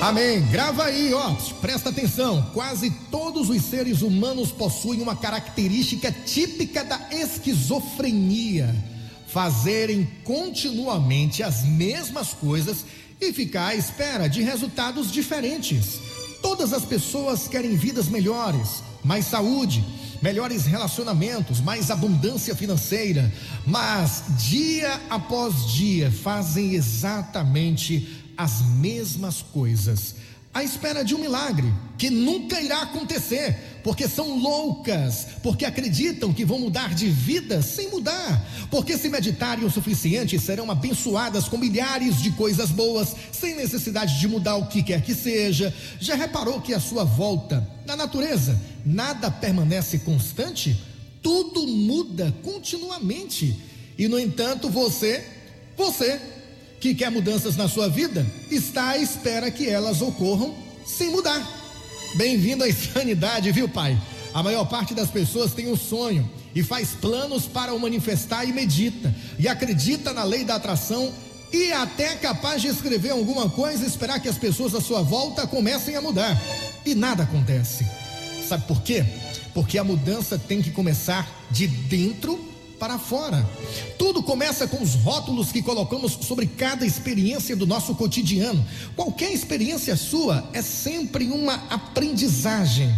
Amém. Grava aí, ó. Presta atenção. Quase todos os seres humanos possuem uma característica típica da esquizofrenia: fazerem continuamente as mesmas coisas e ficar à espera de resultados diferentes. Todas as pessoas querem vidas melhores, mais saúde, melhores relacionamentos, mais abundância financeira, mas dia após dia fazem exatamente as mesmas coisas, à espera de um milagre que nunca irá acontecer, porque são loucas, porque acreditam que vão mudar de vida sem mudar, porque se meditarem o suficiente serão abençoadas com milhares de coisas boas, sem necessidade de mudar o que quer que seja. Já reparou que a sua volta, na natureza, nada permanece constante? Tudo muda continuamente. E no entanto, você, você que quer mudanças na sua vida está à espera que elas ocorram sem mudar. Bem-vindo à insanidade, viu, pai? A maior parte das pessoas tem um sonho e faz planos para o manifestar e medita, e acredita na lei da atração e até é capaz de escrever alguma coisa e esperar que as pessoas à sua volta comecem a mudar. E nada acontece. Sabe por quê? Porque a mudança tem que começar de dentro para fora. Tudo começa com os rótulos que colocamos sobre cada experiência do nosso cotidiano. Qualquer experiência sua é sempre uma aprendizagem.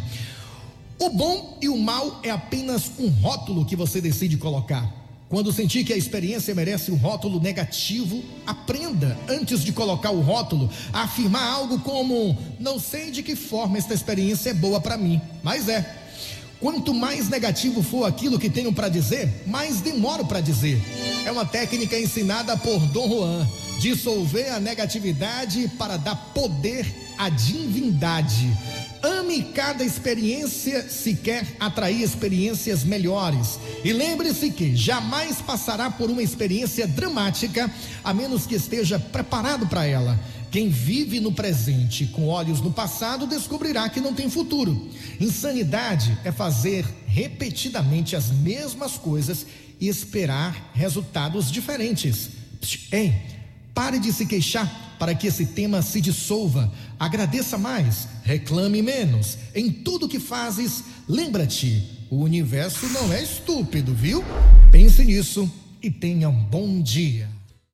O bom e o mal é apenas um rótulo que você decide colocar. Quando sentir que a experiência merece um rótulo negativo, aprenda, antes de colocar o rótulo, a afirmar algo como: Não sei de que forma esta experiência é boa para mim, mas é. Quanto mais negativo for aquilo que tenho para dizer, mais demoro para dizer. É uma técnica ensinada por Dom Juan: dissolver a negatividade para dar poder à divindade. Ame cada experiência se quer atrair experiências melhores. E lembre-se que jamais passará por uma experiência dramática a menos que esteja preparado para ela. Quem vive no presente com olhos no passado descobrirá que não tem futuro. Insanidade é fazer repetidamente as mesmas coisas e esperar resultados diferentes. Ei, pare de se queixar para que esse tema se dissolva. Agradeça mais, reclame menos. Em tudo que fazes, lembra-te: o universo não é estúpido, viu? Pense nisso e tenha um bom dia.